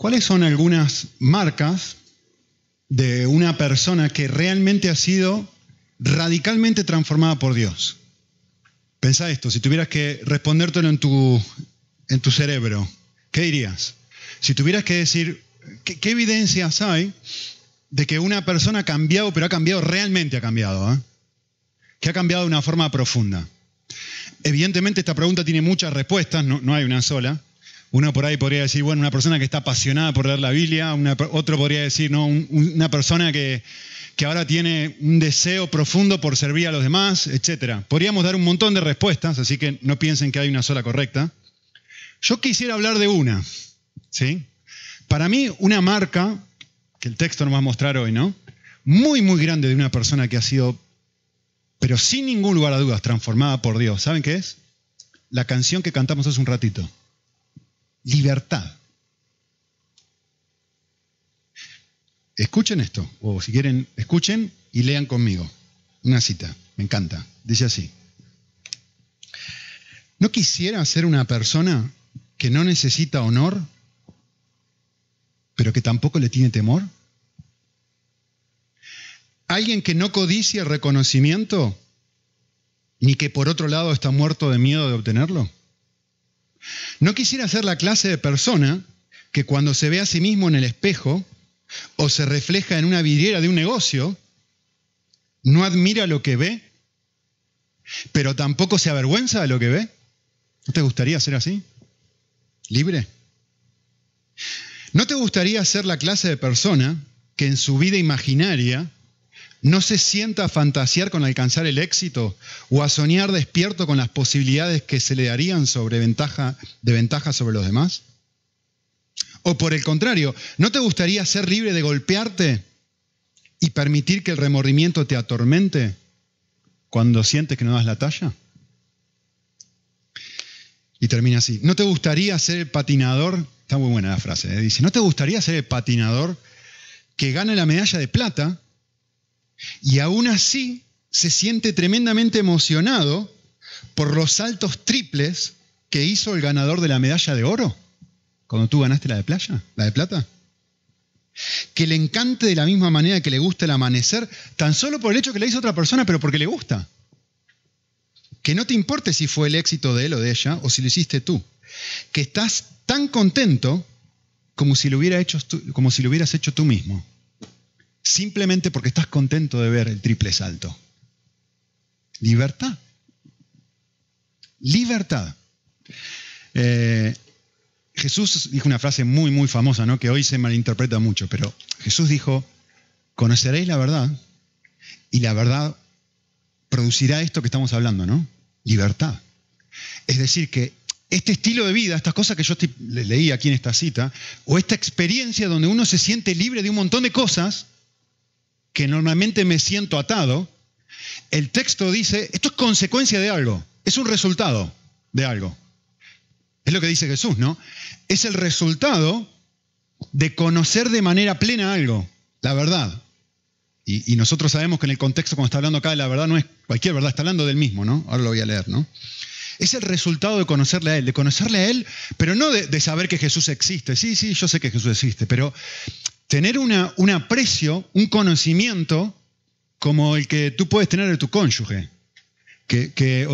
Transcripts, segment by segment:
¿Cuáles son algunas marcas de una persona que realmente ha sido radicalmente transformada por Dios? Pensá esto, si tuvieras que respondértelo en tu, en tu cerebro, ¿qué dirías? Si tuvieras que decir, ¿qué, evidencias hay de que una persona ha cambiado, pero ha cambiado, realmente ha cambiado? ¿eh? Que ha cambiado de una forma profunda. Evidentemente esta pregunta tiene muchas respuestas, no, hay una sola. Uno por ahí podría decir, bueno, una persona que está apasionada por leer la Biblia, otro podría decir, no, una persona que, que ahora tiene un deseo profundo por servir a los demás, etc. Podríamos dar un montón de respuestas, así que no piensen que hay una sola correcta. Yo quisiera hablar de una, ¿sí? Para mí, una marca, que el texto nos va a mostrar hoy, ¿no? Muy, muy grande de una persona que ha sido, pero sin ningún lugar a dudas, transformada por Dios. ¿Saben qué es? La canción que cantamos hace un ratito. Libertad. Escuchen esto, o si quieren, escuchen y lean conmigo. Una cita, me encanta. Dice así. ¿No quisiera ser una persona que no necesita honor, pero que tampoco le tiene temor? ¿Alguien que no codicia el reconocimiento, ni que por otro lado está muerto de miedo de obtenerlo? ¿No quisiera ser la clase de persona que cuando se ve a sí mismo en el espejo o se refleja en una vidriera de un negocio, no admira lo que ve, pero tampoco se avergüenza de lo que ve? ¿No te gustaría ser así? ¿Libre? ¿No te gustaría ser la clase de persona que en su vida imaginaria no se sienta a fantasear con alcanzar el éxito o a soñar despierto con las posibilidades que se le darían sobre ventaja, de ventaja sobre los demás? O por el contrario, ¿no te gustaría ser libre de golpearte y permitir que el remordimiento te atormente cuando sientes que no das la talla? Y termina así. ¿No te gustaría ser el patinador? Está muy buena la frase. ¿eh? Dice, ¿no te gustaría ser el patinador que gana la medalla de plata y aún así se siente tremendamente emocionado por los saltos triples que hizo el ganador de la medalla de oro? cuando tú ganaste la de playa, la de plata. Que le encante de la misma manera que le gusta el amanecer, tan solo por el hecho que le hizo otra persona, pero porque le gusta. Que no te importe si fue el éxito de él o de ella, o si lo hiciste tú. Que estás tan contento como si lo, hubiera hecho como si lo hubieras hecho tú mismo. Simplemente porque estás contento de ver el triple salto. Libertad. Libertad. Eh, Jesús dijo una frase muy, muy famosa, ¿no? que hoy se malinterpreta mucho, pero Jesús dijo, conoceréis la verdad y la verdad producirá esto que estamos hablando, ¿no? Libertad. Es decir, que este estilo de vida, estas cosas que yo leí aquí en esta cita, o esta experiencia donde uno se siente libre de un montón de cosas que normalmente me siento atado, el texto dice, esto es consecuencia de algo, es un resultado de algo. Es lo que dice Jesús, ¿no? Es el resultado de conocer de manera plena algo, la verdad. Y, nosotros sabemos que en el contexto, cuando está hablando acá de la verdad, no es cualquier verdad, está hablando del mismo, ¿no? Ahora lo voy a leer, ¿no? Es el resultado de conocerle a Él, de conocerle a Él, pero no de, saber que Jesús existe. Sí, sí, yo sé que Jesús existe, pero tener una, un aprecio, un conocimiento como el que tú puedes tener de tu cónyuge que,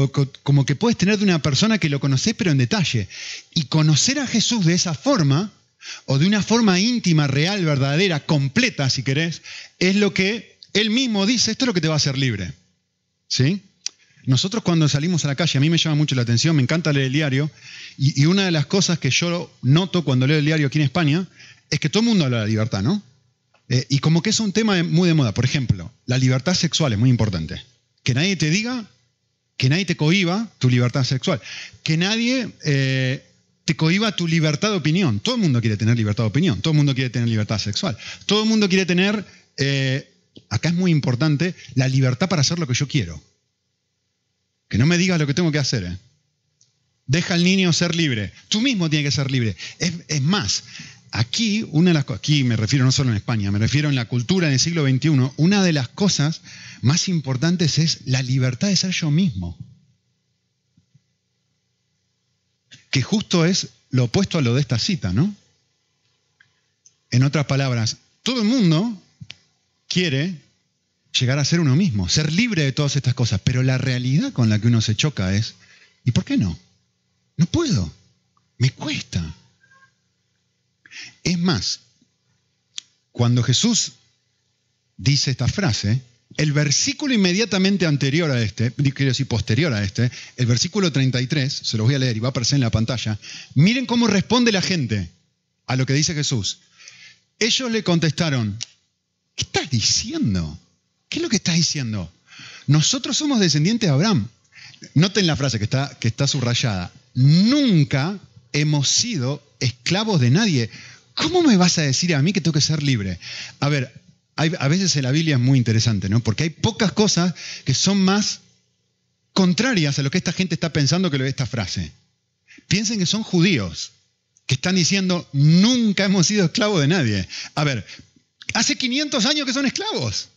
como que puedes tener de una persona que lo conoces pero en detalle. Y conocer a Jesús de esa forma, o de una forma íntima, real, verdadera, completa, si querés, es lo que él mismo dice, esto es lo que te va a hacer libre. ¿Sí? Nosotros cuando salimos a la calle, a mí me llama mucho la atención, me encanta leer el diario, y, una de las cosas que yo noto cuando leo el diario aquí en España, es que todo el mundo habla de la libertad, ¿no? Eh, y como que es un tema muy de moda. Por ejemplo, la libertad sexual es muy importante. Que nadie te diga que nadie te cohiba tu libertad sexual, que nadie eh, te cohiba tu libertad de opinión. Todo el mundo quiere tener libertad de opinión, todo el mundo quiere tener libertad sexual, todo el mundo quiere tener, eh, acá es muy importante, la libertad para hacer lo que yo quiero. Que no me digas lo que tengo que hacer. Deja al niño ser libre. Tú mismo tienes que ser libre. Es más, aquí, aquí me refiero no solo en España, me refiero en la cultura del siglo XXI, una de las cosas más importantes es la libertad de ser yo mismo. Que justo es lo opuesto a lo de esta cita, ¿no? En otras palabras, todo el mundo quiere llegar a ser uno mismo, ser libre de todas estas cosas, pero la realidad con la que uno se choca es, ¿y por qué no? No puedo, me cuesta. Es más, cuando Jesús dice esta frase, el versículo inmediatamente anterior a este, quiero decir posterior a este, el versículo 33, se los voy a leer y va a aparecer en la pantalla, miren cómo responde la gente a lo que dice Jesús. Ellos le contestaron, ¿qué estás diciendo? ¿Qué es lo que estás diciendo? Nosotros somos descendientes de Abraham. Noten la frase que está, que está subrayada. Nunca hemos sido esclavos de nadie. ¿Cómo me vas a decir a mí que tengo que ser libre? A ver, a veces en la Biblia es muy interesante, ¿no? Porque hay pocas cosas que son más contrarias a lo que esta gente está pensando que lo de esta frase. Piensen que son judíos, que están diciendo, nunca hemos sido esclavos de nadie. A ver, hace 500 años que son esclavos.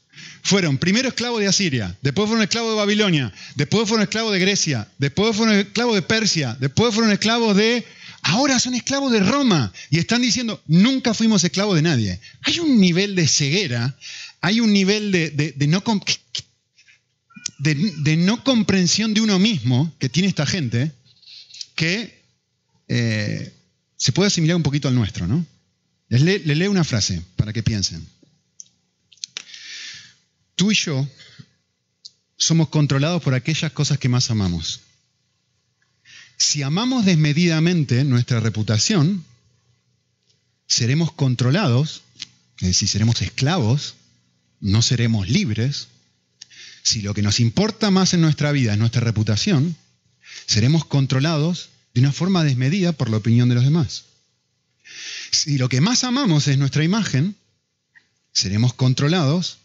Fueron primero esclavos de Asiria, después fueron esclavos de Babilonia, después fueron esclavos de Grecia, después fueron esclavos de Persia, después fueron esclavos de Ahora son esclavos de Roma y están diciendo, nunca fuimos esclavos de nadie. Hay un nivel de ceguera, hay un nivel de, no, comprensión de uno mismo que tiene esta gente que eh, se puede asimilar un poquito al nuestro. ¿no? Les, les leo una frase para que piensen. Tú y yo somos controlados por aquellas cosas que más amamos. Si amamos desmedidamente nuestra reputación, seremos controlados, es decir, seremos esclavos, no seremos libres. Si lo que nos importa más en nuestra vida es nuestra reputación, seremos controlados de una forma desmedida por la opinión de los demás. Si lo que más amamos es nuestra imagen, seremos controlados,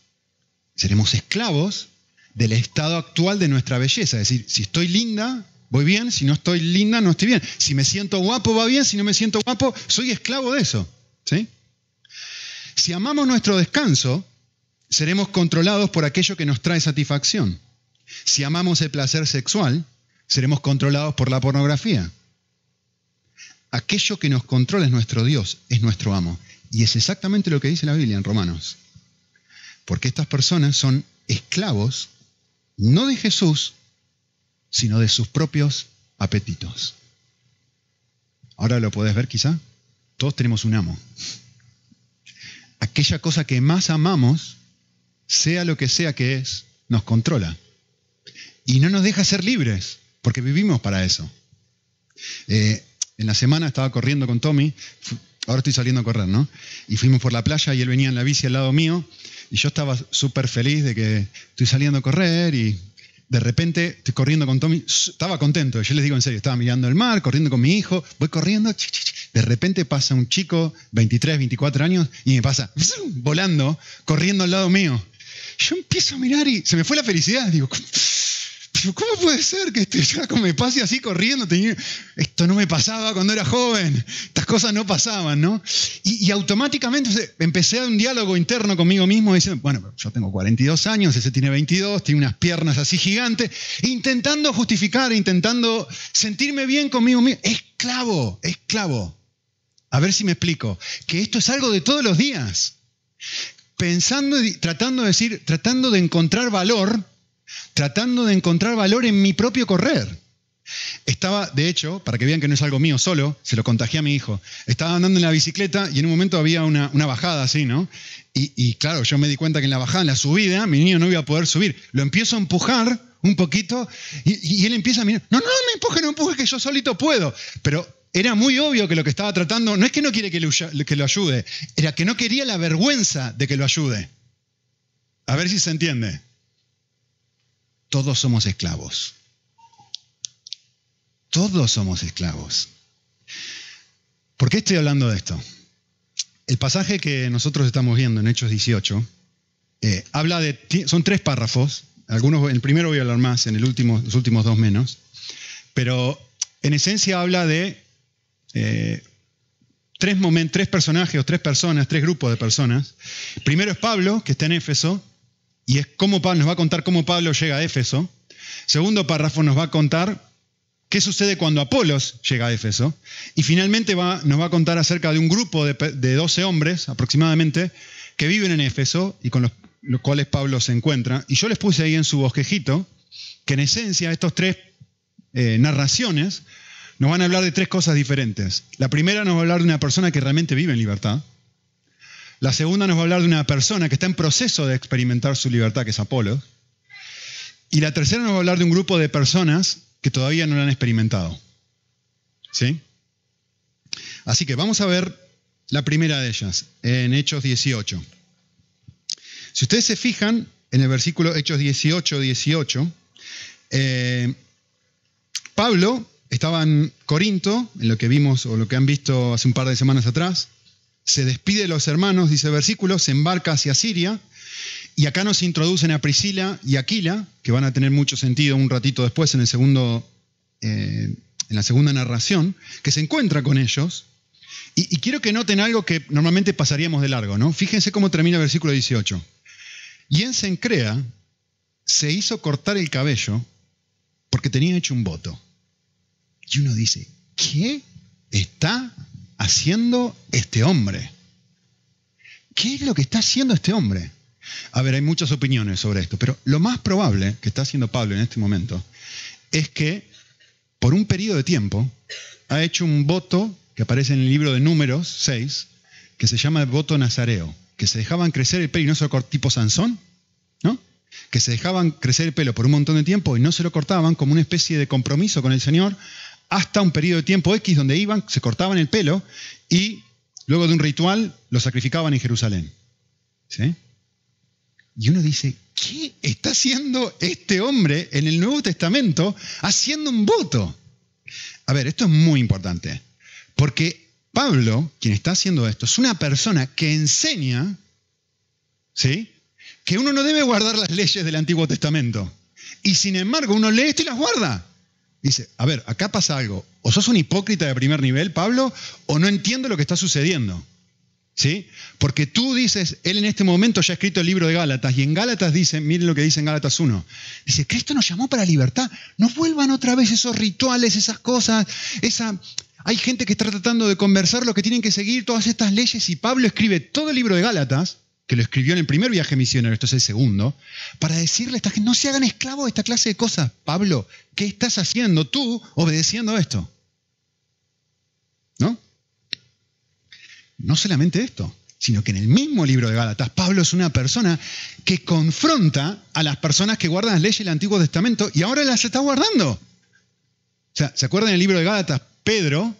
seremos esclavos del estado actual de nuestra belleza. Es decir, si estoy linda, Voy bien, si no estoy linda, no estoy bien. Si me siento guapo, va bien, si no me siento guapo, soy esclavo de eso. ¿sí? Si amamos nuestro descanso, seremos controlados por aquello que nos trae satisfacción. Si amamos el placer sexual, seremos controlados por la pornografía. Aquello que nos controla es nuestro Dios, es nuestro amo. Y es exactamente lo que dice la Biblia en Romanos. Porque estas personas son esclavos, no de Jesús, sino de sus propios apetitos. Ahora lo puedes ver quizá. Todos tenemos un amo. Aquella cosa que más amamos, sea lo que sea que es, nos controla. Y no nos deja ser libres, porque vivimos para eso. Eh, en la semana estaba corriendo con Tommy, ahora estoy saliendo a correr, ¿no? Y fuimos por la playa y él venía en la bici al lado mío y yo estaba súper feliz de que estoy saliendo a correr y de repente estoy corriendo con Tommy, estaba contento, yo les digo en serio, estaba mirando el mar, corriendo con mi hijo, voy corriendo, de repente pasa un chico, 23, 24 años, y me pasa volando, corriendo al lado mío. Yo empiezo a mirar y se me fue la felicidad, digo, ¿cómo puede ser que este me pase así corriendo? Esto no me pasaba cuando era joven, estas cosas no pasaban, ¿no? Y, automáticamente empecé un diálogo interno conmigo mismo diciendo, bueno, yo tengo 42 años, ese tiene 22, tiene unas piernas así gigantes, intentando justificar, intentando sentirme bien conmigo mismo. Esclavo, esclavo. A ver si me explico. Que esto es algo de todos los días. Pensando y tratando de decir, tratando de encontrar valor tratando de encontrar valor en mi propio correr. Estaba, de hecho, para que vean que no es algo mío solo, se lo contagié a mi hijo. Estaba andando en la bicicleta y en un momento había una, bajada así, ¿no? Y, claro, yo me di cuenta que en la bajada, en la subida, mi niño no iba a poder subir. Lo empiezo a empujar un poquito y, él empieza a mirar, no, no, me empuje, no empuje, que yo solito puedo. Pero era muy obvio que lo que estaba tratando, no es que no quiere que que lo ayude, era que no quería la vergüenza de que lo ayude. A ver si se entiende. Todos somos esclavos. Todos somos esclavos. ¿Por qué estoy hablando de esto? El pasaje que nosotros estamos viendo en Hechos 18 eh, habla de. Son tres párrafos. Algunos, el primero voy a hablar más, en el último, los últimos dos menos. Pero en esencia habla de eh, tres, tres personajes o tres personas, tres grupos de personas. Primero es Pablo, que está en Éfeso, y es cómo nos va a contar cómo Pablo llega a Éfeso. Segundo párrafo nos va a contar qué sucede cuando Apolos llega a Éfeso. Y finalmente nos va a contar acerca de un grupo de, de 12 hombres aproximadamente que viven en Éfeso y con los, cuales Pablo se encuentra. Y yo les puse ahí en su bosquejito que en esencia estos tres eh, narraciones nos van a hablar de tres cosas diferentes. La primera nos va a hablar de una persona que realmente vive en libertad. La segunda nos va a hablar de una persona que está en proceso de experimentar su libertad, que es Apolo. Y la tercera nos va a hablar de un grupo de personas que todavía no lo han experimentado. ¿Sí? Así que vamos a ver la primera de ellas, en Hechos 18. Si ustedes se fijan en el versículo Hechos 18, 18, eh, Pablo estaba en Corinto, en lo que vimos o lo que han visto hace un par de semanas atrás, se despide de los hermanos, dice el versículo, se embarca hacia Siria, y acá nos introducen a Priscila y Aquila, que van a tener mucho sentido un ratito después en, el segundo, eh, en la segunda narración, que se encuentra con ellos, y, quiero que noten algo que normalmente pasaríamos de largo, ¿no? Fíjense cómo termina el versículo 18. Y en Sencrea se hizo cortar el cabello porque tenía hecho un voto. Y uno dice, ¿qué está haciendo este hombre? ¿Qué es lo que está haciendo este hombre? A ver, hay muchas opiniones sobre esto, pero lo más probable que está haciendo Pablo en este momento es que por un periodo de tiempo ha hecho un voto que aparece en el libro de Números 6, que se llama el voto nazareo, que se dejaban crecer el pelo y no se lo cortaban, tipo Sansón, ¿no? Que se dejaban crecer el pelo por un montón de tiempo y no se lo cortaban como una especie de compromiso con el Señor hasta un periodo de tiempo X donde iban, se cortaban el pelo y luego de un ritual lo sacrificaban en Jerusalén. ¿Sí? Y uno dice, ¿qué está haciendo este hombre en el Nuevo Testamento haciendo un voto? A ver, esto es muy importante. Porque Pablo, quien está haciendo esto, es una persona que enseña, ¿sí? Que uno no debe guardar las leyes del Antiguo Testamento. Y sin embargo, uno lee esto y las guarda. Dice, a ver, acá pasa algo. O sos un hipócrita de primer nivel, Pablo, o no entiendo lo que está sucediendo. ¿Sí? Porque tú dices, él en este momento ya ha escrito el libro de Gálatas, y en Gálatas dice, miren lo que dice en Gálatas 1, dice, Cristo nos llamó para libertad, no vuelvan otra vez esos rituales, esas cosas, esa, hay gente que está tratando de conversar lo que tienen que seguir todas estas leyes y Pablo escribe todo el libro de Gálatas, que lo escribió en el primer viaje misionero, esto es el segundo, para decirle a esta gente, no se hagan esclavos de esta clase de cosas. Pablo, ¿qué estás haciendo tú obedeciendo esto? ¿No? No solamente esto, sino que en el mismo libro de Gálatas, Pablo es una persona que confronta a las personas que guardan las leyes del Antiguo Testamento y ahora las está guardando. O sea, ¿se acuerdan del libro de Gálatas? Pedro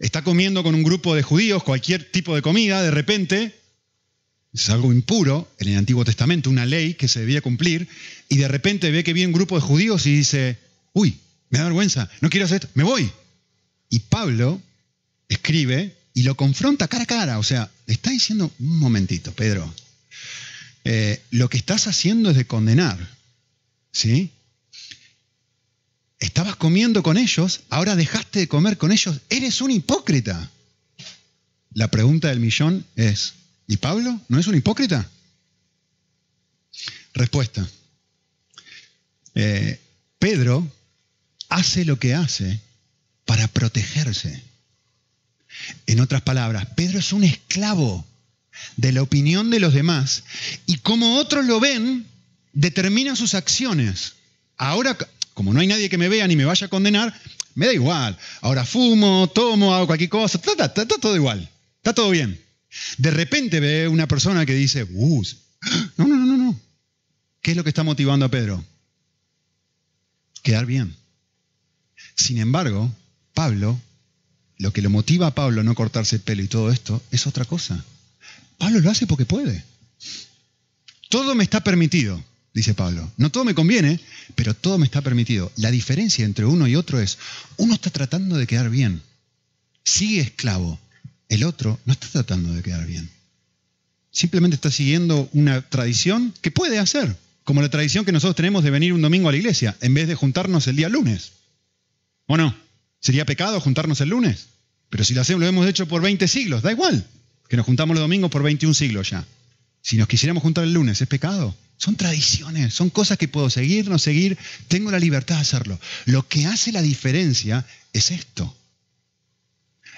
está comiendo con un grupo de judíos cualquier tipo de comida, de repente, es algo impuro en el Antiguo Testamento, una ley que se debía cumplir, y de repente ve que viene un grupo de judíos y dice, uy, me da vergüenza, no quiero hacer esto, me voy. Y Pablo escribe y lo confronta cara a cara, o sea, le está diciendo, un momentito, Pedro, eh, lo que estás haciendo es de condenar, ¿sí? Estabas comiendo con ellos, ahora dejaste de comer con ellos. Eres un hipócrita. La pregunta del millón es, ¿y Pablo no es un hipócrita? Respuesta. Eh, Pedro hace lo que hace para protegerse. En otras palabras, Pedro es un esclavo de la opinión de los demás y como otros lo ven, determina sus acciones. Ahora, como no hay nadie que me vea ni me vaya a condenar, me da igual. Ahora fumo, tomo, hago cualquier cosa, está, todo igual, está todo bien. De repente ve una persona que dice, uh, no, no, no, no. ¿Qué es lo que está motivando a Pedro? Quedar bien. Sin embargo, Pablo, lo que lo motiva a Pablo no cortarse el pelo y todo esto, es otra cosa. Pablo lo hace porque puede. Todo me está permitido dice Pablo. No todo me conviene, pero todo me está permitido. La diferencia entre uno y otro es, uno está tratando de quedar bien, sigue esclavo, el otro no está tratando de quedar bien. Simplemente está siguiendo una tradición que puede hacer, como la tradición que nosotros tenemos de venir un domingo a la iglesia, en vez de juntarnos el día lunes. ¿O no? ¿Sería pecado juntarnos el lunes? Pero si lo, hacemos, lo hemos hecho por 20 siglos, da igual, que nos juntamos los domingos por 21 siglos ya. Si nos quisiéramos juntar el lunes, ¿es pecado? Son tradiciones, son cosas que puedo seguir, no seguir, tengo la libertad de hacerlo. Lo que hace la diferencia es esto.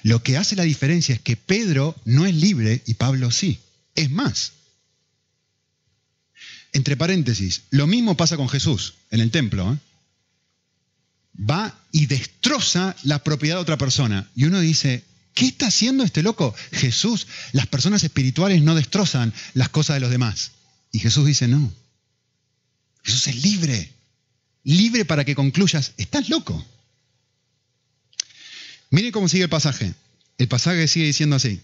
Lo que hace la diferencia es que Pedro no es libre y Pablo sí. Es más, entre paréntesis, lo mismo pasa con Jesús en el templo. ¿eh? Va y destroza la propiedad de otra persona. Y uno dice, ¿qué está haciendo este loco? Jesús, las personas espirituales no destrozan las cosas de los demás. Y Jesús dice, no. Jesús es libre. Libre para que concluyas, estás loco. Miren cómo sigue el pasaje. El pasaje sigue diciendo así.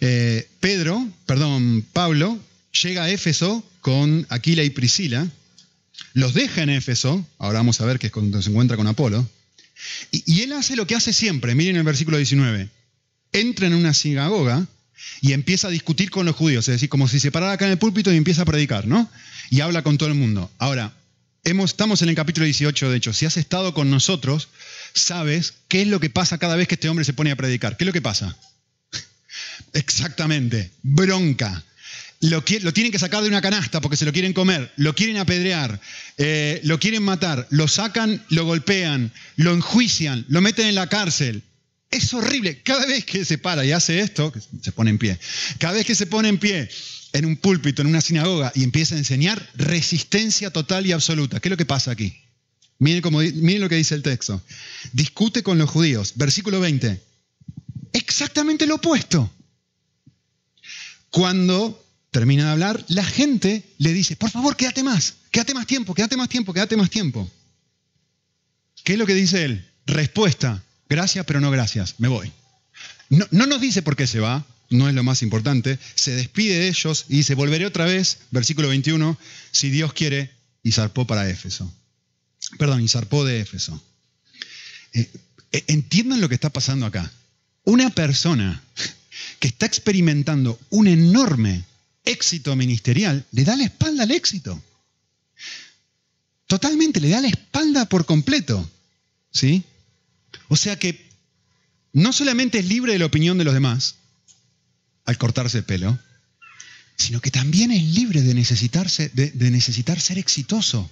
Eh, Pedro, perdón, Pablo, llega a Éfeso con Aquila y Priscila, los deja en Éfeso, ahora vamos a ver que es cuando se encuentra con Apolo, y, y él hace lo que hace siempre, miren el versículo 19, entra en una sinagoga y empieza a discutir con los judíos, es decir, como si se parara acá en el púlpito y empieza a predicar, ¿no? Y habla con todo el mundo. Ahora, estamos en el capítulo 18, de hecho, si has estado con nosotros, sabes qué es lo que pasa cada vez que este hombre se pone a predicar. ¿Qué es lo que pasa? Exactamente, bronca, lo, tienen que sacar de una canasta porque se lo quieren comer, lo quieren apedrear, eh, lo quieren matar, lo sacan, lo golpean, lo enjuician, lo meten en la cárcel. Es horrible. Cada vez que se para y hace esto, se pone en pie, cada vez que se pone en pie en un púlpito, en una sinagoga y empieza a enseñar, resistencia total y absoluta. ¿Qué es lo que pasa aquí? Miren, miren lo que dice el texto. Discute con los judíos. Versículo 20. Exactamente lo opuesto. Cuando termina de hablar, la gente le dice, por favor, quédate más, quédate más tiempo, quédate más tiempo, quédate más tiempo. ¿Qué es lo que dice él? Respuesta, gracias, pero no gracias, me voy. No nos dice por qué se va, no es lo más importante, se despide de ellos y dice, volveré otra vez, versículo 21, si Dios quiere, y zarpó para Éfeso. Perdón, y de Éfeso. Eh, eh, entiendan lo que está pasando acá. Una persona que está experimentando un enorme éxito ministerial, le da la espalda al éxito. Totalmente, le da la espalda por completo. ¿Sí? O sea que no solamente es libre de la opinión de los demás al cortarse el pelo, sino que también es libre de, necesitarse, de, necesitar ser exitoso.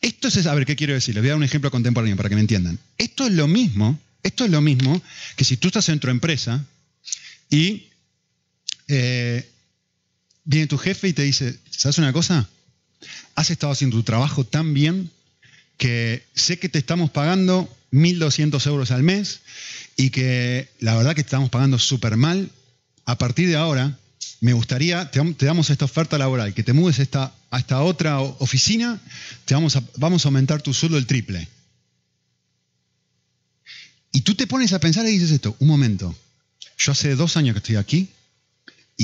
Esto es, a ver, ¿qué quiero decir? Les voy a dar un ejemplo contemporáneo para que me entiendan. Esto es lo mismo, esto es lo mismo que si tú estás en tu empresa y eh, viene tu jefe y te dice, ¿sabes una cosa? Has estado haciendo tu trabajo tan bien que sé que te estamos pagando 1.200 euros al mes y que la verdad que te estamos pagando súper mal. A partir de ahora, me gustaría, te, damos esta oferta laboral, que te mudes esta, a esta otra oficina, te vamos a, vamos a aumentar tu sueldo el triple. Y tú te pones a pensar y dices esto, un momento, yo hace dos años que estoy aquí,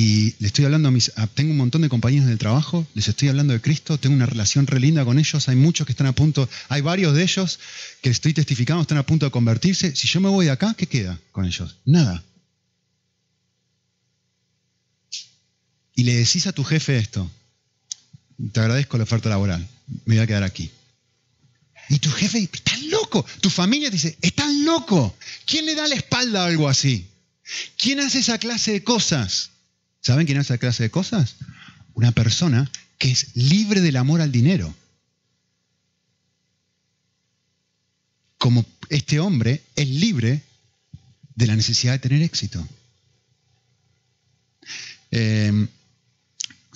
y le estoy hablando a mis. tengo un montón de compañeros del trabajo, les estoy hablando de Cristo, tengo una relación re linda con ellos, hay muchos que están a punto, hay varios de ellos que estoy testificando, están a punto de convertirse. Si yo me voy de acá, ¿qué queda con ellos? Nada. Y le decís a tu jefe esto, te agradezco la oferta laboral, me voy a quedar aquí. Y tu jefe, estás loco. Tu familia dice, estás loco. ¿Quién le da la espalda a algo así? ¿Quién hace esa clase de cosas? ¿Saben quién hace esa clase de cosas? Una persona que es libre del amor al dinero. Como este hombre es libre de la necesidad de tener éxito. Eh,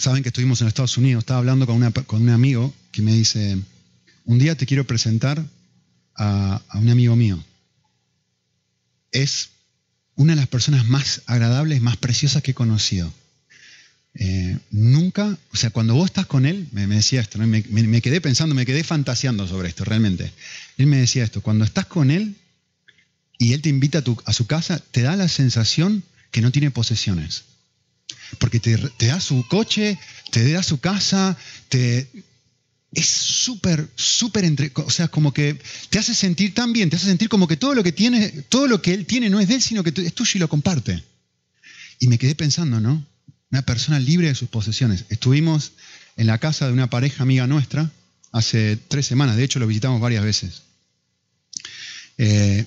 Saben que estuvimos en Estados Unidos, estaba hablando con, un amigo que me dice, un día te quiero presentar a, a un amigo mío. Es una de las personas más agradables, más preciosas que he conocido. Eh, nunca, o sea, cuando vos estás con él, me, decía esto, me, quedé pensando, me quedé fantaseando sobre esto, realmente. Él me decía esto, cuando estás con él y él te invita a, tu, su casa, te da la sensación que no tiene posesiones. Porque te, te da su coche, te da su casa, te, es súper, súper entre, o sea, como que te hace sentir tan bien, te hace sentir como que todo lo que tiene, todo lo que él tiene no es de él, sino que es tuyo y lo comparte. Y me quedé pensando, ¿no? Una persona libre de sus posesiones. Estuvimos en la casa de una pareja amiga nuestra hace tres semanas, de hecho lo visitamos varias veces. Eh,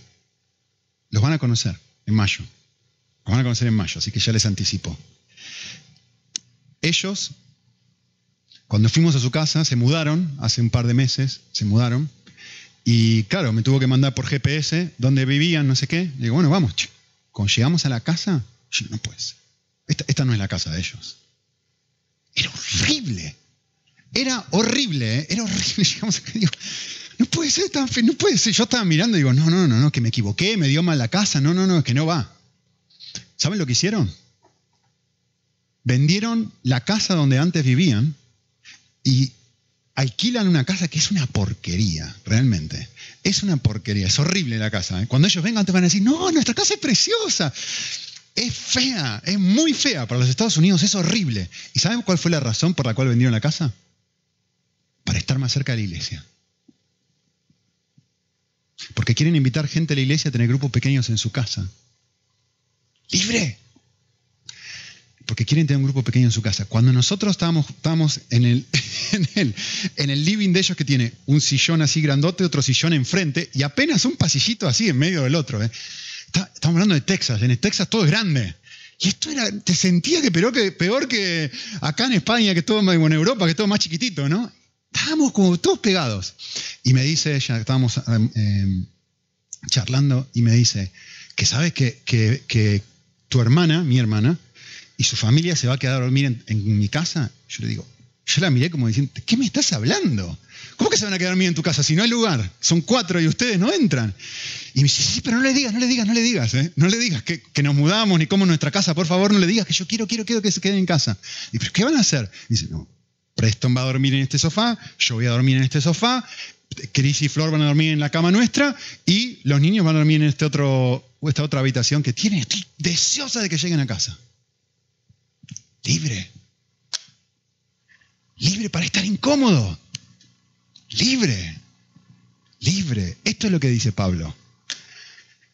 los van a conocer en mayo. Los van a conocer en mayo, así que ya les anticipo. ellos, cuando fuimos a su casa, se mudaron, hace un par de meses, se mudaron, y claro, me tuvo que mandar por GPS dónde vivían, no sé qué. Y digo, bueno, vamos, cuando llegamos a la casa, no puedes. Esta, esta no es la casa de ellos. Era horrible. Era horrible, ¿eh? era horrible. Llegamos acá y digo, no puede ser tan feo, no puede ser. Yo estaba mirando y digo, no, no, no, no, que me equivoqué, me dio mal la casa, no, no, no, que no va. ¿Saben lo que hicieron? Vendieron la casa donde antes vivían y alquilan una casa que es una porquería, realmente. Es una porquería, es horrible la casa. ¿eh? Cuando ellos vengan te van a decir, no, nuestra casa es preciosa. Es fea, es muy fea. Para los Estados Unidos es horrible. ¿Y saben cuál fue la razón por la cual vendieron la casa? Para estar más cerca de la iglesia. Porque quieren invitar gente a la iglesia a tener grupos pequeños en su casa. Libre. Porque quieren tener un grupo pequeño en su casa. Cuando nosotros estábamos, estábamos en, el, en, el, en el living de ellos que tiene un sillón así grandote, otro sillón enfrente y apenas un pasillito así en medio del otro. ¿eh? Estamos hablando de Texas. En Texas todo es grande. Y esto era, te sentía que peor que, peor que acá en España, que todo, en Europa, que todo más chiquitito, ¿no? Estábamos como todos pegados. Y me dice ella, estábamos em, em, charlando, y me dice que sabes que, que, tu hermana, mi hermana, y su familia se va a quedar a dormir en, mi casa. Yo le digo, yo la miré como diciendo, ¿qué me estás hablando? ¿Cómo que se van a quedar a dormir en tu casa si no hay lugar? Son cuatro y ustedes no entran. Y me dice, sí, pero no le digas, no le digas, no le digas, ¿eh? no le digas que, nos mudamos ni como nuestra casa, por favor, no le digas que yo quiero, quiero, quiero que se queden en casa. Y pero ¿qué van a hacer? dice, no, Preston va a dormir en este sofá, yo voy a dormir en este sofá, Chris y Flor van a dormir en la cama nuestra y los niños van a dormir en este otro, esta otra habitación que tienen. Estoy deseosa de que lleguen a casa. Libre. Libre para estar incómodo. Libre. Libre. Esto es lo que dice Pablo.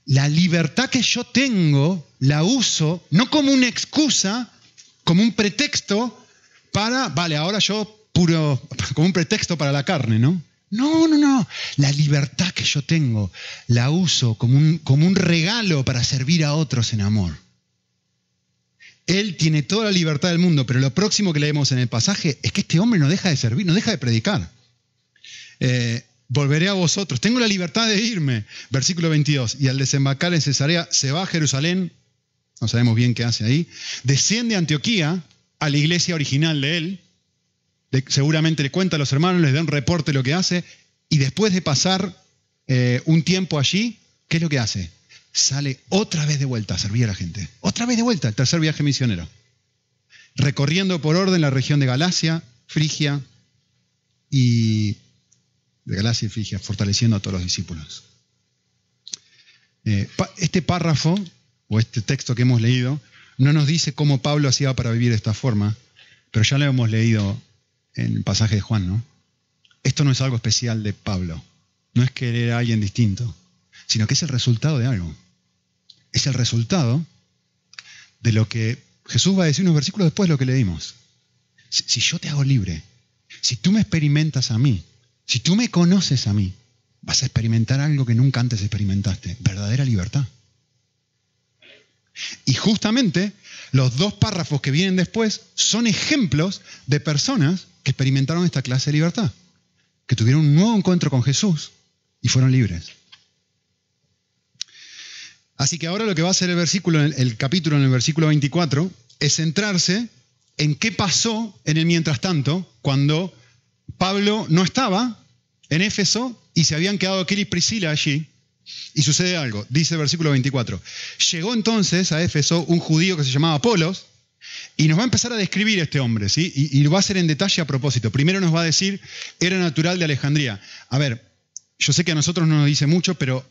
La libertad que yo tengo la uso no como una excusa, como un pretexto para, vale, ahora yo puro, como un pretexto para la carne, ¿no? No, no, no. La libertad que yo tengo la uso como un, como un regalo para servir a otros en amor. Él tiene toda la libertad del mundo, pero lo próximo que leemos en el pasaje es que este hombre no deja de servir, no deja de predicar. Eh, volveré a vosotros, tengo la libertad de irme. Versículo 22, y al desembarcar en Cesarea se va a Jerusalén, no sabemos bien qué hace ahí, desciende a Antioquía, a la iglesia original de él, seguramente le cuenta a los hermanos, les da un reporte de lo que hace, y después de pasar eh, un tiempo allí, ¿qué es lo que hace? Sale otra vez de vuelta a servir a la gente. Otra vez de vuelta, el tercer viaje misionero. Recorriendo por orden la región de Galacia, Frigia y de Galacia y Frigia, fortaleciendo a todos los discípulos. Eh, este párrafo, o este texto que hemos leído, no nos dice cómo Pablo hacía para vivir de esta forma, pero ya lo hemos leído en el pasaje de Juan, ¿no? Esto no es algo especial de Pablo, no es que era alguien distinto, sino que es el resultado de algo. Es el resultado de lo que Jesús va a decir unos versículos después de lo que le dimos. Si yo te hago libre, si tú me experimentas a mí, si tú me conoces a mí, vas a experimentar algo que nunca antes experimentaste, verdadera libertad. Y justamente los dos párrafos que vienen después son ejemplos de personas que experimentaron esta clase de libertad, que tuvieron un nuevo encuentro con Jesús y fueron libres. Así que ahora lo que va a hacer el versículo, el capítulo en el versículo 24, es centrarse en qué pasó en el mientras tanto, cuando Pablo no estaba en Éfeso y se habían quedado Aquila y Priscila allí. Y sucede algo, dice el versículo 24. Llegó entonces a Éfeso un judío que se llamaba Apolos y nos va a empezar a describir este hombre, ¿sí? Y, y, lo va a hacer en detalle a propósito. Primero nos va a decir, era natural de Alejandría. A ver, yo sé que a nosotros no nos dice mucho, pero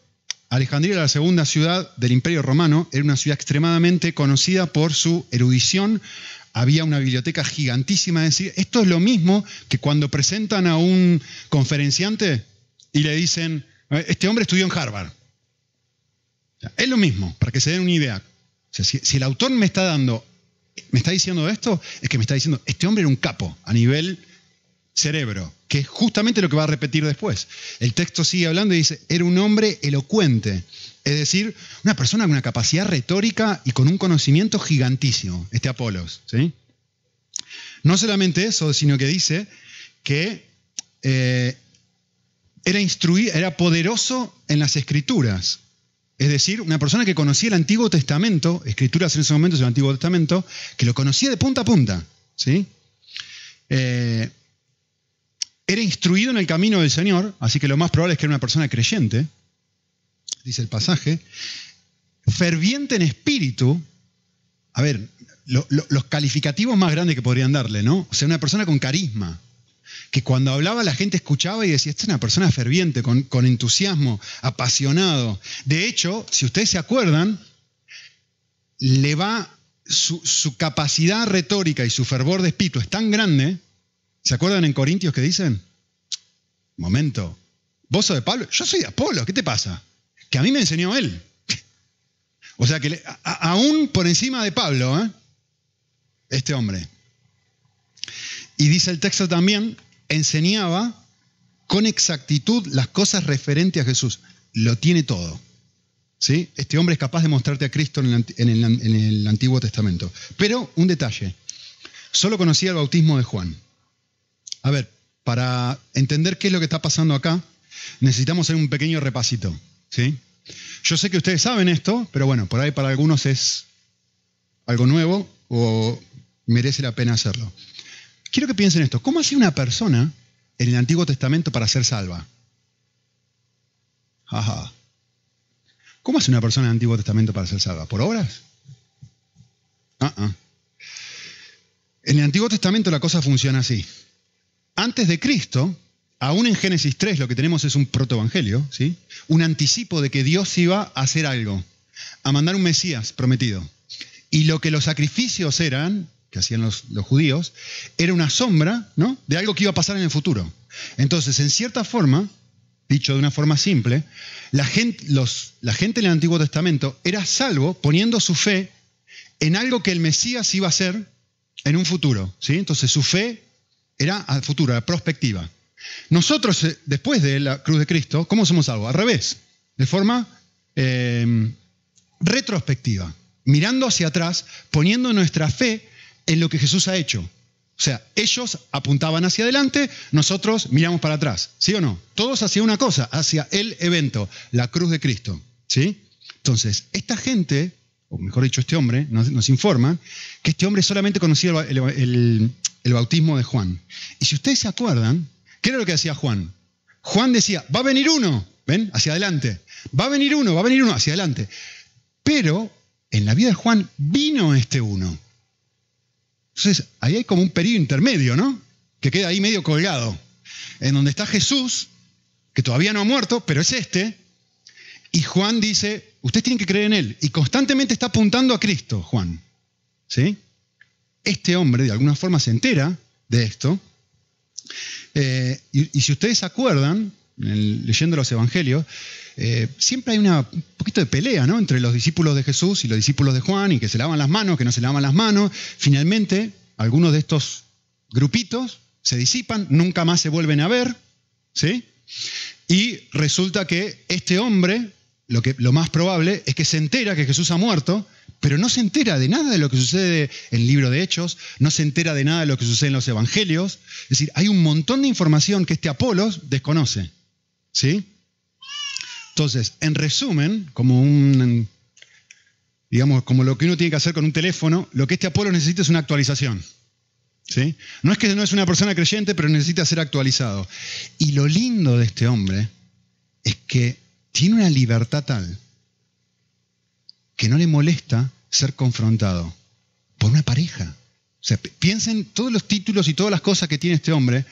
Alejandría era la segunda ciudad del Imperio Romano, era una ciudad extremadamente conocida por su erudición, había una biblioteca gigantísima. Decir, esto es lo mismo que cuando presentan a un conferenciante y le dicen, este hombre estudió en Harvard. Es lo mismo, para que se den una idea. si, el autor me está dando, me está diciendo esto, es que me está diciendo, este hombre era un capo a nivel cerebro, que es justamente lo que va a repetir después. El texto sigue hablando y dice, era un hombre elocuente, es decir, una persona con una capacidad retórica y con un conocimiento gigantísimo, este Apolos. ¿sí? No solamente eso, sino que dice que eh, era, instruido, era poderoso en las escrituras. Es decir, una persona que conocía el Antiguo Testamento, escrituras en ese momento del Antiguo Testamento, que lo conocía de punta a punta. ¿sí? Eh, era instruido en el camino del Señor, así que lo más probable es que era una persona creyente, dice el pasaje, ferviente en espíritu, a ver, los calificativos más grandes que podrían darle, ¿no? O sea, una persona con carisma, que cuando hablaba la gente escuchaba y decía, esta es una persona ferviente, con, entusiasmo, apasionado. De hecho, si ustedes se acuerdan, le va, su, su, capacidad retórica y su fervor de espíritu es tan grande, ¿se acuerdan en Corintios que dicen? Momento, vos sos de Pablo, yo soy Apolo, ¿qué te pasa? Que a mí me enseñó él. O sea que aún por encima de Pablo, ¿eh? este hombre. Y dice el texto también, enseñaba con exactitud las cosas referentes a Jesús. Lo tiene todo. ¿sí? Este hombre es capaz de mostrarte a Cristo en el, en el Antiguo Testamento. Pero un detalle, solo conocía el bautismo de Juan. A ver, para entender qué es lo que está pasando acá, necesitamos hacer un pequeño repasito. ¿sí? Yo sé que ustedes saben esto, pero bueno, por ahí para algunos es algo nuevo o merece la pena hacerlo. Quiero que piensen esto. ¿Cómo hacía una persona en el Antiguo Testamento para ser salva? Ajá. ¿Cómo hace una persona en el Antiguo Testamento para ser salva? ¿Por obras? Ah, ah. En el Antiguo Testamento la cosa funciona así. Antes de Cristo, aún en Génesis 3 lo que tenemos es un protoevangelio, ¿sí? un anticipo de que Dios iba a hacer algo, a mandar un Mesías prometido. Y lo que los sacrificios eran, que hacían los, judíos, era una sombra ¿no? de algo que iba a pasar en el futuro. Entonces, en cierta forma, dicho de una forma simple, la gente, la gente en el Antiguo Testamento era salvo poniendo su fe en algo que el Mesías iba a hacer en un futuro. Entonces, su fe era al futuro, era prospectiva. Nosotros, eh, después de la cruz de Cristo, ¿cómo somos algo? Al revés, de forma em, retrospectiva, mirando hacia atrás, poniendo nuestra fe en lo que Jesús ha hecho. O sea, ellos apuntaban hacia adelante, nosotros miramos para atrás, ¿sí o no? Todos hacia una cosa, hacia el evento, la cruz de Cristo, ¿sí? Entonces, esta gente, o mejor dicho, este hombre, nos, informa que este hombre solamente conocía el bautismo de Juan. Y si ustedes se acuerdan, ¿Qué era lo que decía Juan? Juan decía, va a venir uno, ven, hacia adelante. Va a venir uno, va a venir uno, hacia adelante. Pero en la vida de Juan vino este uno. Entonces, ahí hay como un periodo intermedio, ¿no? Que queda ahí medio colgado. En donde está Jesús, que todavía no ha muerto, pero es este. Y Juan dice, ustedes tienen que creer en él. Y constantemente está apuntando a Cristo, Juan. ¿Sí? Este hombre, de alguna forma, se entera de esto eh, y, si ustedes se acuerdan, leyendo los evangelios, eh, siempre hay una, un poquito de pelea entre los discípulos de Jesús y los discípulos de Juan, y que se lavan las manos, que no se lavan las manos. Finalmente, algunos de estos grupitos se disipan, nunca más se vuelven a ver, ¿sí? Y resulta que este hombre, lo, que, lo más probable es que se entera que Jesús ha muerto pero no se entera de nada de lo que sucede en el libro de Hechos, no se entera de nada de lo que sucede en los evangelios. Es decir, hay un montón de información que este Apolos desconoce. ¿Sí? Entonces, en resumen, como un digamos, como lo que uno tiene que hacer con un teléfono, lo que este Apolo necesita es una actualización. ¿Sí? No es que no es una persona creyente, pero necesita ser actualizado. Y lo lindo de este hombre es que tiene una libertad tal que no le molesta ser confrontado por una pareja. O sea, piensen todos los títulos y todas las cosas que tiene este hombre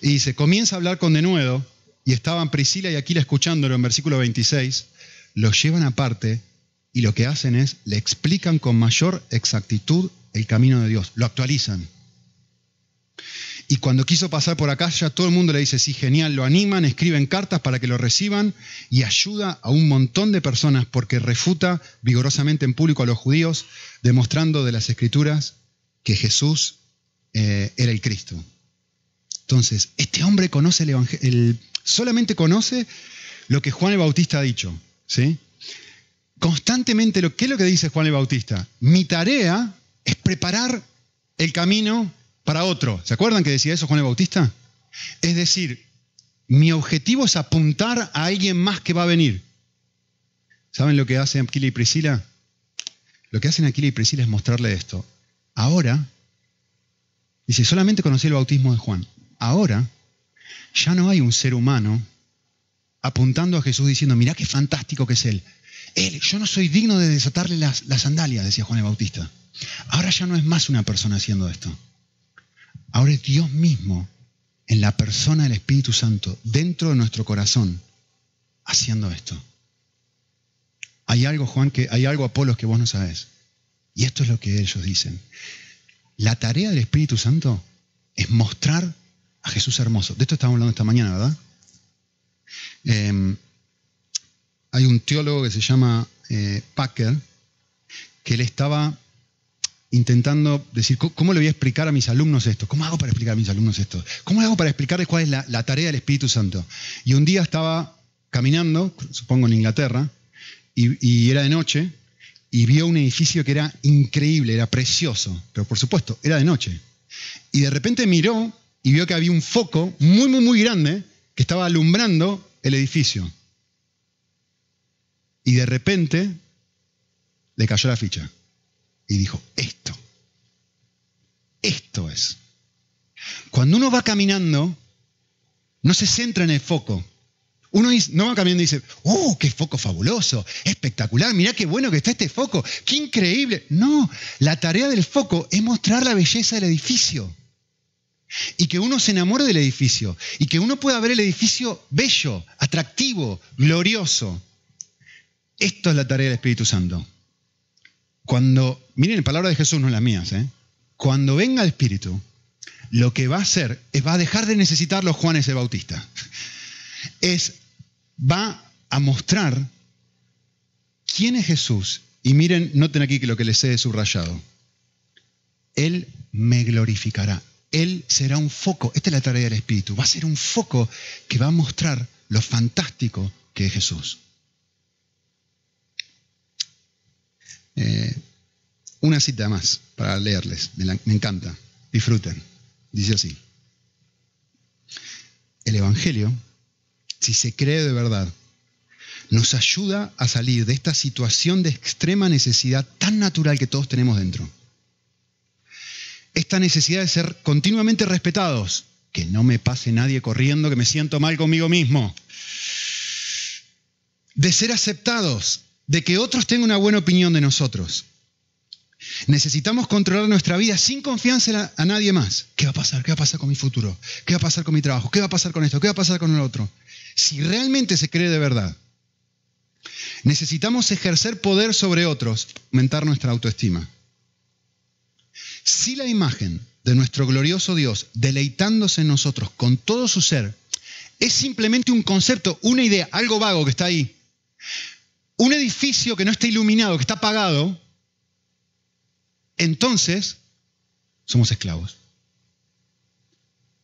y dice, comienza a hablar con denuedo y estaban Priscila y Aquila escuchándolo en versículo 26, lo llevan aparte y lo que hacen es, le explican con mayor exactitud el camino de Dios, lo actualizan. Y cuando quiso pasar por acá, ya todo el mundo le dice, sí, genial, lo animan, escriben cartas para que lo reciban y ayuda a un montón de personas porque refuta vigorosamente en público a los judíos, demostrando de las escrituras que Jesús eh, era el Cristo. Entonces, este hombre conoce el Evangelio, solamente conoce lo que Juan el Bautista ha dicho. ¿sí? Constantemente, lo, ¿qué es lo que dice Juan el Bautista? Mi tarea es preparar el camino para otro. ¿Se acuerdan que decía eso Juan el Bautista? Es decir, mi objetivo es apuntar a alguien más que va a venir. ¿Saben lo que hacen Aquila y Priscila? Lo que hacen Aquila y Priscila es mostrarle esto. Ahora, dice, solamente conocí el bautismo de Juan. Ahora, ya no hay un ser humano apuntando a Jesús diciendo, mirá qué fantástico que es Él. Él, yo no soy digno de desatarle las, las sandalias, decía Juan el Bautista. Ahora ya no es más una persona haciendo esto. Ahora es Dios mismo en la persona del Espíritu Santo, dentro de nuestro corazón, haciendo esto. Hay algo, Juan, que hay algo, Apolos, que vos no sabés. Y esto es lo que ellos dicen. La tarea del Espíritu Santo es mostrar a Jesús hermoso. De esto estamos hablando esta mañana, ¿verdad? Em, hay un teólogo que se llama eh, Packer, que él estaba intentando decir, ¿cómo le voy a explicar a mis alumnos esto? ¿Cómo hago para explicar a mis alumnos esto? ¿Cómo hago para explicarles cuál es la, tarea del Espíritu Santo? Y un día estaba caminando, supongo en Inglaterra, y, era de noche, y vio un edificio que era increíble, era precioso, pero por supuesto, era de noche. Y de repente miró y vio que había un foco muy, muy, muy grande que estaba alumbrando el edificio. Y de repente le cayó la ficha y dijo, esto, esto es. Cuando uno va caminando, no se centra en el foco. Uno no va caminando y dice, ¡oh, qué foco fabuloso! Espectacular, mirá qué bueno que está este foco, qué increíble. No, la tarea del foco es mostrar la belleza del edificio. Y que uno se enamore del edificio. Y que uno pueda ver el edificio bello, atractivo, glorioso. Esto es la tarea del Espíritu Santo. Cuando, miren, palabra de Jesús no es las mías, ¿eh? cuando venga el Espíritu, lo que va a hacer es va a dejar de necesitar los Juanes el Bautista. Es, va a mostrar quién es Jesús. Y miren, noten aquí que lo que les he subrayado. Él me glorificará. Él será un foco. Esta es la tarea del Espíritu. Va a ser un foco que va a mostrar lo fantástico que es Jesús. Eh, una cita más para leerles, me, me encanta, disfruten. Dice así, el Evangelio, si se cree de verdad, nos ayuda a salir de esta situación de extrema necesidad tan natural que todos tenemos dentro. Esta necesidad de ser continuamente respetados, que no me pase nadie corriendo, que me siento mal conmigo mismo. De ser aceptados, de que otros tengan una buena opinión de nosotros. Necesitamos controlar nuestra vida sin confianza a nadie más. ¿Qué va a pasar? ¿Qué va a pasar con mi futuro? ¿Qué va a pasar con mi trabajo? ¿Qué va a pasar con esto? ¿Qué va a pasar con el otro? Si realmente se cree de verdad, necesitamos ejercer poder sobre otros, aumentar nuestra autoestima. Si la imagen de nuestro glorioso Dios deleitándose en nosotros con todo su ser es simplemente un concepto, una idea, algo vago que está ahí, un edificio que no está iluminado, que está apagado, entonces somos esclavos.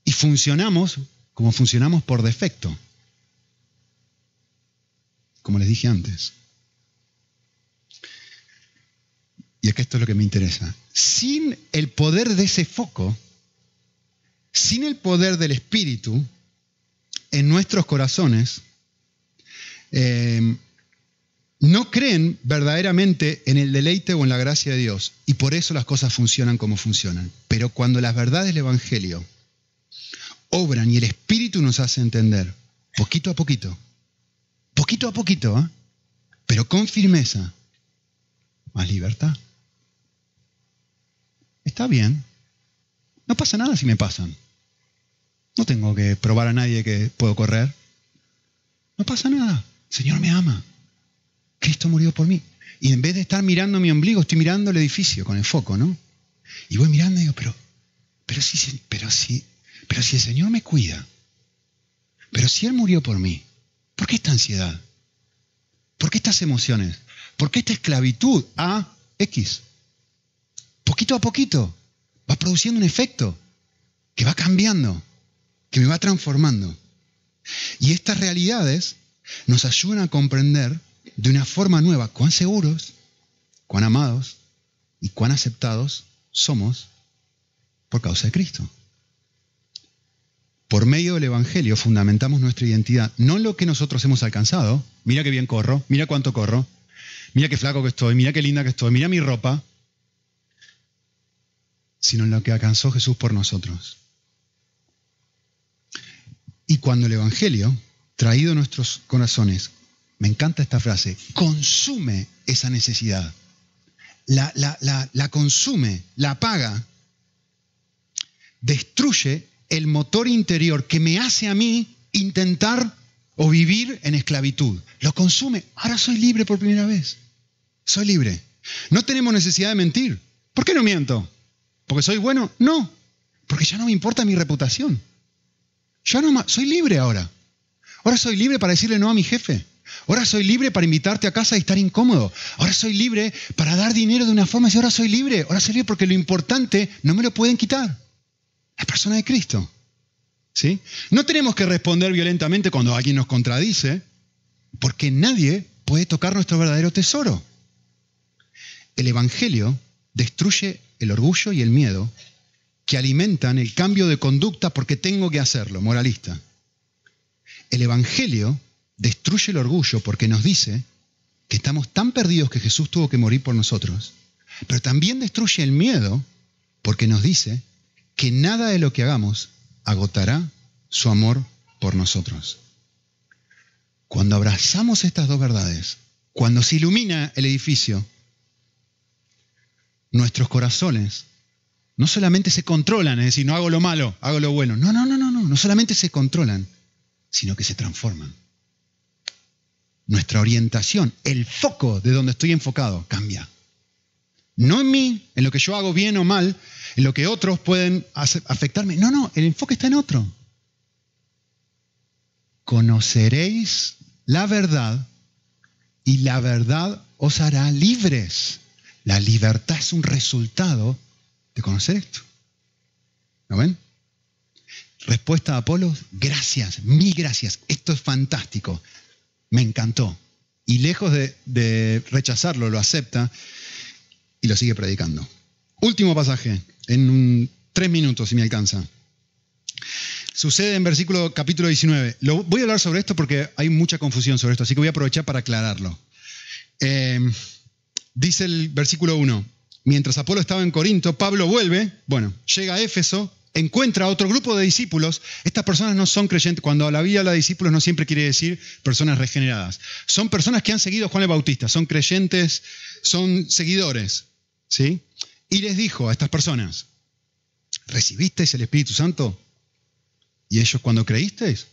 Y funcionamos como funcionamos por defecto, como les dije antes. Y acá esto es lo que me interesa. Sin el poder de ese foco, sin el poder del Espíritu en nuestros corazones, eh, no creen verdaderamente en el deleite o en la gracia de Dios y por eso las cosas funcionan como funcionan. Pero cuando las verdades del Evangelio obran y el Espíritu nos hace entender, poquito a poquito, poquito a poquito, ¿eh? pero con firmeza, más libertad. Está bien, no pasa nada si me pasan. No tengo que probar a nadie que puedo correr. No pasa nada, el Señor me ama. Cristo murió por mí. Y en vez de estar mirando mi ombligo, estoy mirando el edificio con el foco, ¿no? Y voy mirando y digo, pero, pero si, pero si, pero si el Señor me cuida, pero si Él murió por mí, ¿por qué esta ansiedad? ¿Por qué estas emociones? ¿Por qué esta esclavitud a X? Poquito a poquito va produciendo un efecto que va cambiando, que me va transformando. Y estas realidades nos ayudan a comprender de una forma nueva cuán seguros, cuán amados y cuán aceptados somos Por causa de Cristo. Por medio del Evangelio fundamentamos nuestra identidad, no en lo que nosotros hemos alcanzado. Mira qué bien corro, mira cuánto corro, mira qué flaco que estoy, mira qué linda que estoy, mira mi ropa, sino en lo que alcanzó Jesús por nosotros. Y cuando el Evangelio, traído a nuestros corazones, me encanta esta frase, consume esa necesidad, la, la, consume, la apaga, destruye el motor interior que me hace a mí intentar o vivir en esclavitud. Lo consume. Ahora soy libre por primera vez. Soy libre. No tenemos necesidad de mentir. ¿Por qué no miento? ¿Porque soy bueno? No. Porque ya no me importa mi reputación. Ya no soy libre ahora. Ahora soy libre para decirle no a mi jefe. Ahora soy libre para invitarte a casa y estar incómodo. Ahora soy libre para dar dinero de una forma y ahora soy libre. Ahora soy libre porque lo importante no me lo pueden quitar. La persona de Cristo. ¿Sí? No tenemos que responder violentamente cuando alguien nos contradice, porque nadie puede tocar nuestro verdadero tesoro. El Evangelio destruye el orgullo y el miedo que alimentan el cambio de conducta porque tengo que hacerlo, moralista. El Evangelio destruye el orgullo porque nos dice que estamos tan perdidos que Jesús tuvo que morir por nosotros, pero también destruye el miedo porque nos dice que nada de lo que hagamos agotará su amor por nosotros. Cuando abrazamos estas dos verdades, cuando se ilumina el edificio, nuestros corazones no solamente se controlan, es decir, no hago lo malo, hago lo bueno. No, no, no, no, no, no solamente se controlan, sino que se transforman. Nuestra orientación, el foco de donde estoy enfocado, cambia. No en mí, en lo que yo hago bien o mal, en lo que otros pueden afectarme. No, no, el enfoque está en otro. Conoceréis la verdad y la verdad os hará libres. La libertad es un resultado de conocer esto. ¿Lo ven? Respuesta de Apolo, gracias, mil gracias. Esto es fantástico. Me encantó. Y lejos de, rechazarlo, lo acepta y lo sigue predicando. Último pasaje, en tres minutos, si me alcanza. Sucede en versículo capítulo 19. Lo, voy a hablar sobre esto porque hay mucha confusión sobre esto, así que voy a aprovechar para aclararlo. Eh, Dice el versículo 1, mientras Apolo estaba en Corinto, Pablo vuelve, bueno, llega a Éfeso, encuentra a otro grupo de discípulos. Estas personas no son creyentes. Cuando la Biblia habla de discípulos no siempre quiere decir personas regeneradas. Son personas que han seguido a Juan el Bautista, son creyentes, son seguidores. ¿sí? Y les dijo a estas personas, ¿recibisteis el Espíritu Santo? ¿Y ellos cuando creísteis?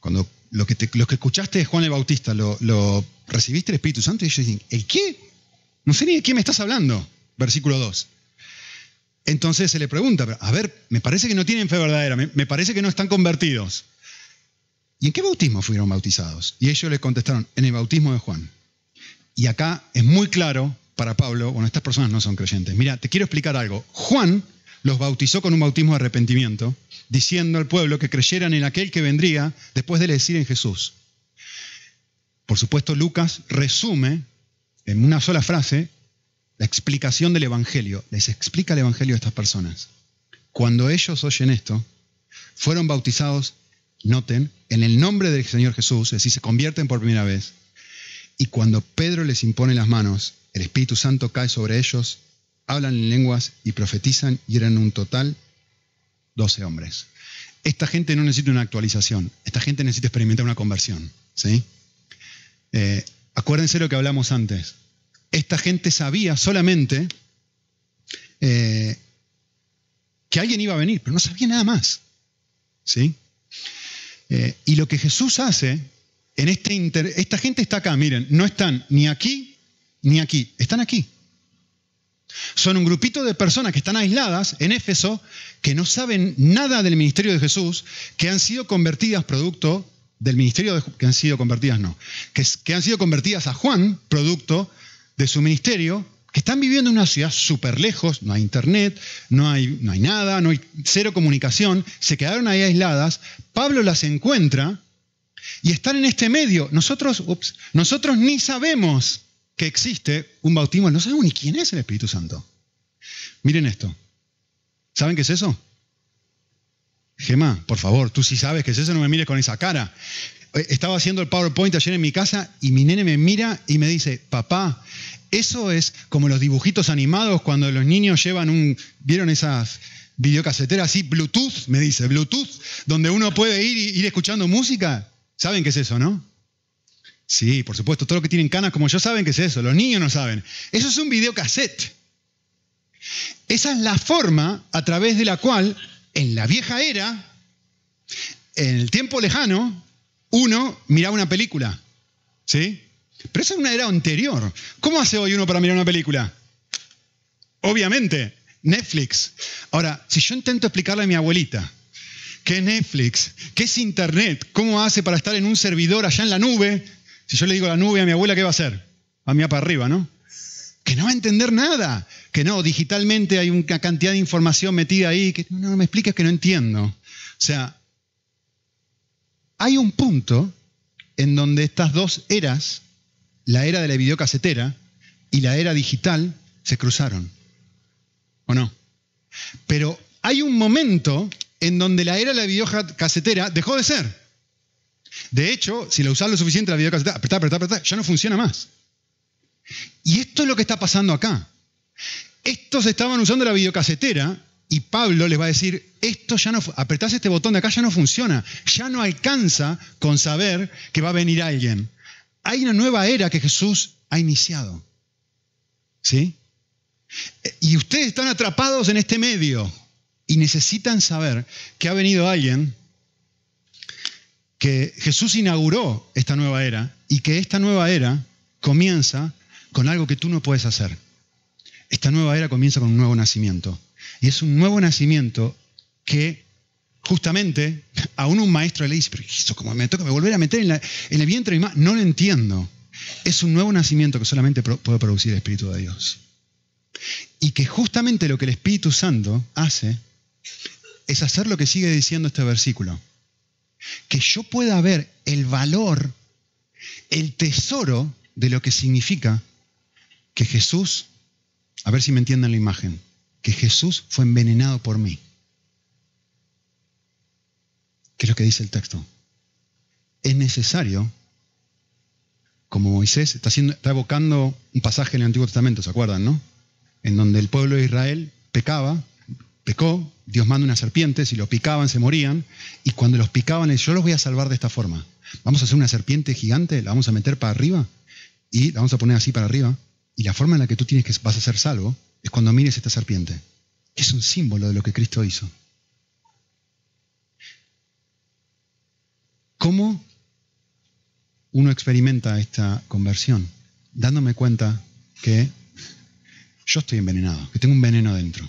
Cuando lo que, que escuchaste de Juan el Bautista, lo, lo, recibiste el Espíritu Santo? Y ellos dicen, ¿el qué? No sé ni de qué me estás hablando. Versículo 2. Entonces se le pregunta, a ver, me parece que no tienen fe verdadera, me, me parece que no están convertidos. ¿Y en qué bautismo fueron bautizados? Y ellos le contestaron, en el bautismo de Juan. Y acá es muy claro para Pablo, bueno, estas personas no son creyentes. Mira, te quiero explicar algo. Juan los bautizó con un bautismo de arrepentimiento, diciendo al pueblo que creyeran en aquel que vendría después de decir en Jesús. Por supuesto, Lucas resume en una sola frase la explicación del Evangelio. Les explica el Evangelio a estas personas. Cuando ellos oyen esto, fueron bautizados, noten, en el nombre del Señor Jesús, es decir, se convierten por primera vez. Y cuando Pedro les impone las manos, el Espíritu Santo cae sobre ellos, hablan en lenguas y profetizan y eran un total 12 hombres. Esta gente no necesita una actualización, esta gente necesita experimentar una conversión. ¿sí? Eh, acuérdense lo que hablamos antes. Esta gente sabía solamente eh, que alguien iba a venir, pero no sabía nada más. ¿sí? Eh, y lo que Jesús hace en este inter... Esta gente está acá, miren, no están ni aquí ni aquí, están aquí. Son un grupito de personas que están aisladas en Éfeso, que no saben nada del ministerio de Jesús, que han sido convertidas producto del ministerio de, que han sido convertidas, no, que, que han sido convertidas a Juan, producto de su ministerio, que están viviendo en una ciudad súper lejos, no hay internet, no hay, no hay nada, no hay cero comunicación, se quedaron ahí aisladas, Pablo las encuentra y están en este medio. Nosotros, nosotros ni sabemos que existe un bautismo, no sabemos ni quién es el Espíritu Santo. Miren esto. ¿Saben qué es eso? Gema, por favor, tú sí sabes qué es eso, no me mires con esa cara. Eh, estaba haciendo el PowerPoint ayer en mi casa y mi nene me mira y me dice, papá, eso es como los dibujitos animados cuando los niños llevan un, ¿vieron esas videocaseteras así, Bluetooth? Me dice, Bluetooth, donde uno puede ir ir escuchando música. ¿Saben qué es eso, no? Sí, por supuesto, todos los que tienen canas como yo saben qué es eso, los niños no saben. Eso es un videocassette. Esa es la forma a través de la cual en la vieja era, en el tiempo lejano, uno miraba una película. ¿Sí? Pero esa es una era anterior. ¿Cómo hace hoy uno para mirar una película? Obviamente, Netflix. Ahora, si yo intento explicarle a mi abuelita qué es Netflix, qué es Internet, cómo hace para estar en un servidor allá en la nube, si yo le digo la nube a mi abuela, ¿qué va a hacer? A mí para arriba, ¿no? Que no va a entender nada. Que no, digitalmente hay una cantidad de información metida ahí que no, no me expliques que no entiendo. O sea, hay un punto en donde estas dos eras, la era de la videocasetera y la era digital, se cruzaron. ¿O no? Pero hay un momento en donde la era de la videocasetera dejó de ser. De hecho, si la usas lo suficiente la videocasetera, apretar, apretar, apretar, ya no funciona más. Y esto es lo que está pasando acá. Estos estaban usando la videocasetera y Pablo les va a decir, esto ya no, apretás este botón de acá, ya no funciona, ya no alcanza con saber que va a venir alguien. Hay una nueva era que Jesús ha iniciado. ¿Sí? Y ustedes están atrapados en este medio y necesitan saber que ha venido alguien, que Jesús inauguró esta nueva era y que esta nueva era comienza con algo que tú no puedes hacer. Esta nueva era comienza con un nuevo nacimiento. Y es un nuevo nacimiento que justamente aún un maestro le dice, pero eso como me toca volver a meter en, el vientre de mi madre, no lo entiendo. Es un nuevo nacimiento que solamente puede producir el Espíritu de Dios. Y que justamente lo que el Espíritu Santo hace es hacer lo que sigue diciendo este versículo. Que yo pueda ver el valor, el tesoro de lo que significa que Jesús, a ver si me entienden la imagen, que Jesús fue envenenado por mí. ¿Qué es lo que dice el texto? Es necesario, como Moisés está, evocando un pasaje en el Antiguo Testamento, ¿se acuerdan, no? En donde el pueblo de Israel pecaba, pecó, Dios manda una serpiente, si lo picaban se morían, y cuando los picaban, yo los voy a salvar de esta forma. Vamos a hacer una serpiente gigante, la vamos a meter para arriba y la vamos a poner así para arriba, y la forma en la que tú tienes que vas a ser salvo es cuando mires esta serpiente, que es un símbolo de lo que Cristo hizo. ¿Cómo uno experimenta esta conversión? Dándome cuenta que yo estoy envenenado, que tengo un veneno dentro.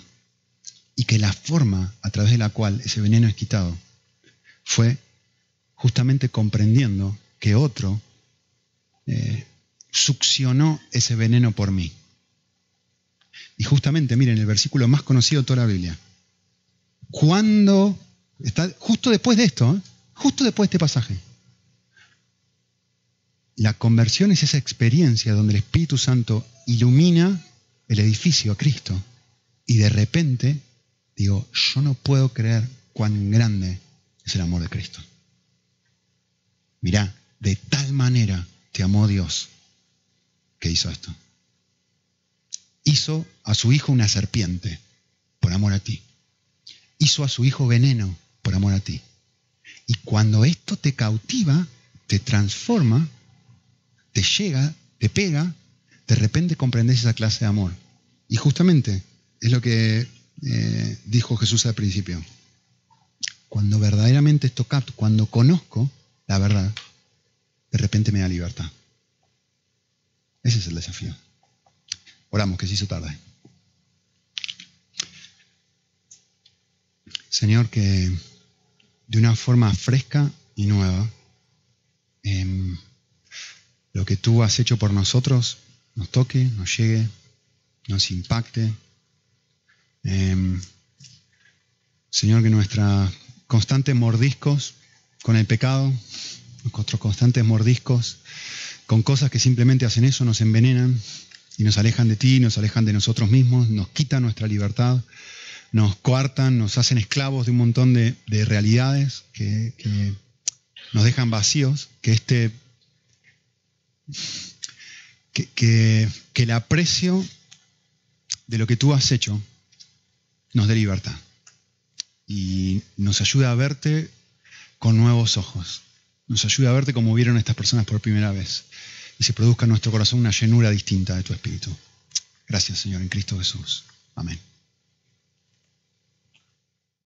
Y que la forma a través de la cual ese veneno es quitado fue justamente comprendiendo que otro eh, succionó ese veneno por mí. Y justamente, miren, el versículo más conocido de toda la Biblia. Cuando, está justo después de esto, ¿eh? justo después de este pasaje. La conversión es esa experiencia donde el Espíritu Santo ilumina el edificio a Cristo. Y de repente digo, yo no puedo creer cuán grande es el amor de Cristo. Mirá, de tal manera te amó Dios que hizo esto hizo a su hijo una serpiente por amor a ti. Hizo a su hijo veneno por amor a ti. Y cuando esto te cautiva, te transforma, te llega, te pega, de repente comprendes esa clase de amor. Y justamente es lo que eh, dijo Jesús al principio. Cuando verdaderamente esto capto, cuando conozco la verdad, de repente me da libertad. Ese es el desafío. Oramos, que se hizo tarde. Señor, que de una forma fresca y nueva, em, lo que tú has hecho por nosotros nos toque, nos llegue, nos impacte. Em, Señor, que nuestros constantes mordiscos con el pecado, nuestros constantes mordiscos con cosas que simplemente hacen eso, nos envenenan, y nos alejan de ti, nos alejan de nosotros mismos, nos quitan nuestra libertad, nos coartan, nos hacen esclavos de un montón de, realidades que, nos dejan vacíos, que este que, el aprecio de lo que tú has hecho nos dé libertad y nos ayuda a verte con nuevos ojos, nos ayuda a verte como vieron estas personas por primera vez y se produzca en nuestro corazón una llenura distinta de tu espíritu. Gracias Señor en Cristo Jesús. Amén.